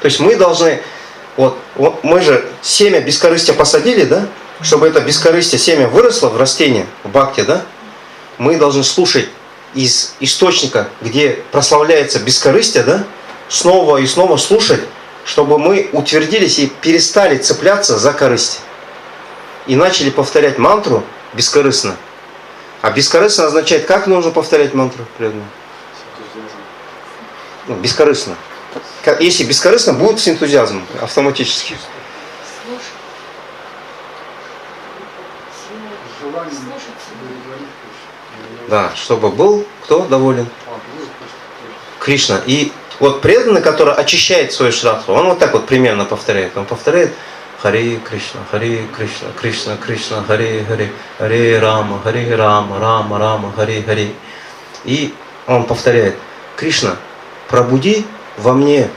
То есть мы должны, вот, вот мы же семя бескорыстия посадили, да? Чтобы это бескорыстие, семя выросло в растение, в бакте, да? Мы должны слушать из источника, где прославляется бескорыстие, да? Снова и снова слушать, чтобы мы утвердились и перестали цепляться за корысть. И начали повторять мантру бескорыстно. А бескорыстно означает, как нужно повторять мантру? Ну, бескорыстно. Если бескорыстно, будет с энтузиазмом автоматически. Да, чтобы был кто доволен? Кришна. И вот преданный, который очищает свою шрадху, он вот так вот примерно повторяет. Он повторяет Хари Кришна, Хари Кришна, Кришна, Кришна, Хари Хари, Хари Рама, Хари Рама, Рама, Рама, Хари Хари. И он повторяет, Кришна, пробуди во мне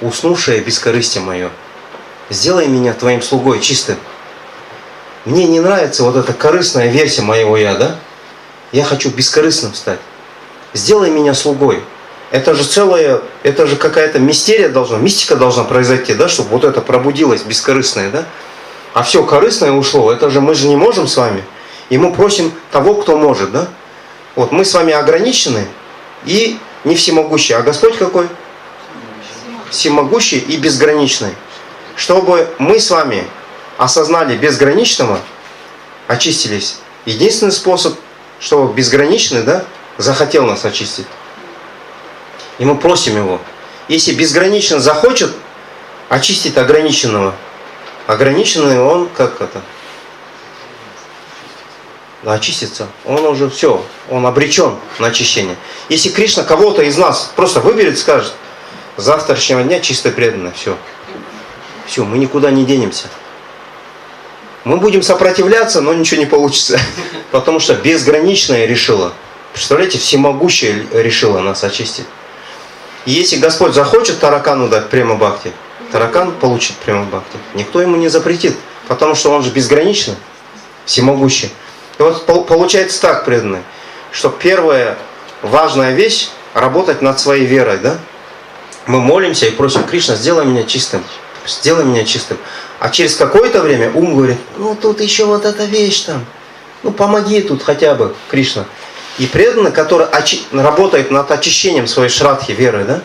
уснувшее бескорыстие мое. Сделай меня твоим слугой чистым. Мне не нравится вот эта корыстная версия моего я, да? Я хочу бескорыстным стать. Сделай меня слугой. Это же целая, это же какая-то мистерия должна, мистика должна произойти, да, чтобы вот это пробудилось бескорыстное, да? А все корыстное ушло, это же мы же не можем с вами. И мы просим того, кто может, да? Вот мы с вами ограничены и не всемогущий, а Господь какой? Всемогущий и безграничный. Чтобы мы с вами осознали безграничного, очистились. Единственный способ, чтобы безграничный, да, захотел нас очистить. И мы просим его. Если безгранично захочет очистить ограниченного, ограниченный он как это? очистится, он уже все, он обречен на очищение. Если Кришна кого-то из нас просто выберет, скажет, завтрашнего дня чисто преданно, все. Все, мы никуда не денемся. Мы будем сопротивляться, но ничего не получится. Потому что безграничное решило. Представляете, всемогущее решило нас очистить. Если Господь захочет таракану дать прямо бхакти, таракан получит прямо бхакти. Никто ему не запретит, потому что он же безграничный, всемогущий. И вот получается так, преданные, что первая важная вещь – работать над своей верой, да? Мы молимся и просим Кришна, сделай меня чистым, сделай меня чистым. А через какое-то время ум говорит, ну тут еще вот эта вещь там, ну помоги тут хотя бы, Кришна. И преданный, который очи- работает над очищением своей шрадхи, веры, да,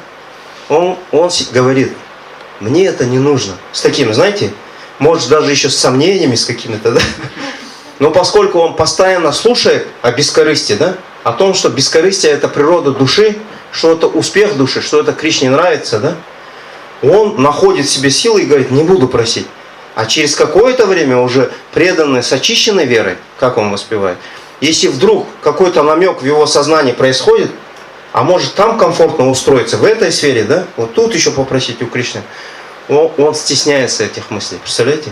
он, он говорит, мне это не нужно. С таким, знаете, может даже еще с сомнениями, с какими-то, да, но поскольку он постоянно слушает о бескорыстии, да, о том, что бескорыстие это природа души, что это успех души, что это Кришне нравится, да, он находит в себе силы и говорит, не буду просить. А через какое-то время уже преданный с очищенной верой, как он воспевает, если вдруг какой-то намек в его сознании происходит, а может там комфортно устроиться, в этой сфере, да, вот тут еще попросить у Кришны, он, он стесняется этих мыслей, представляете?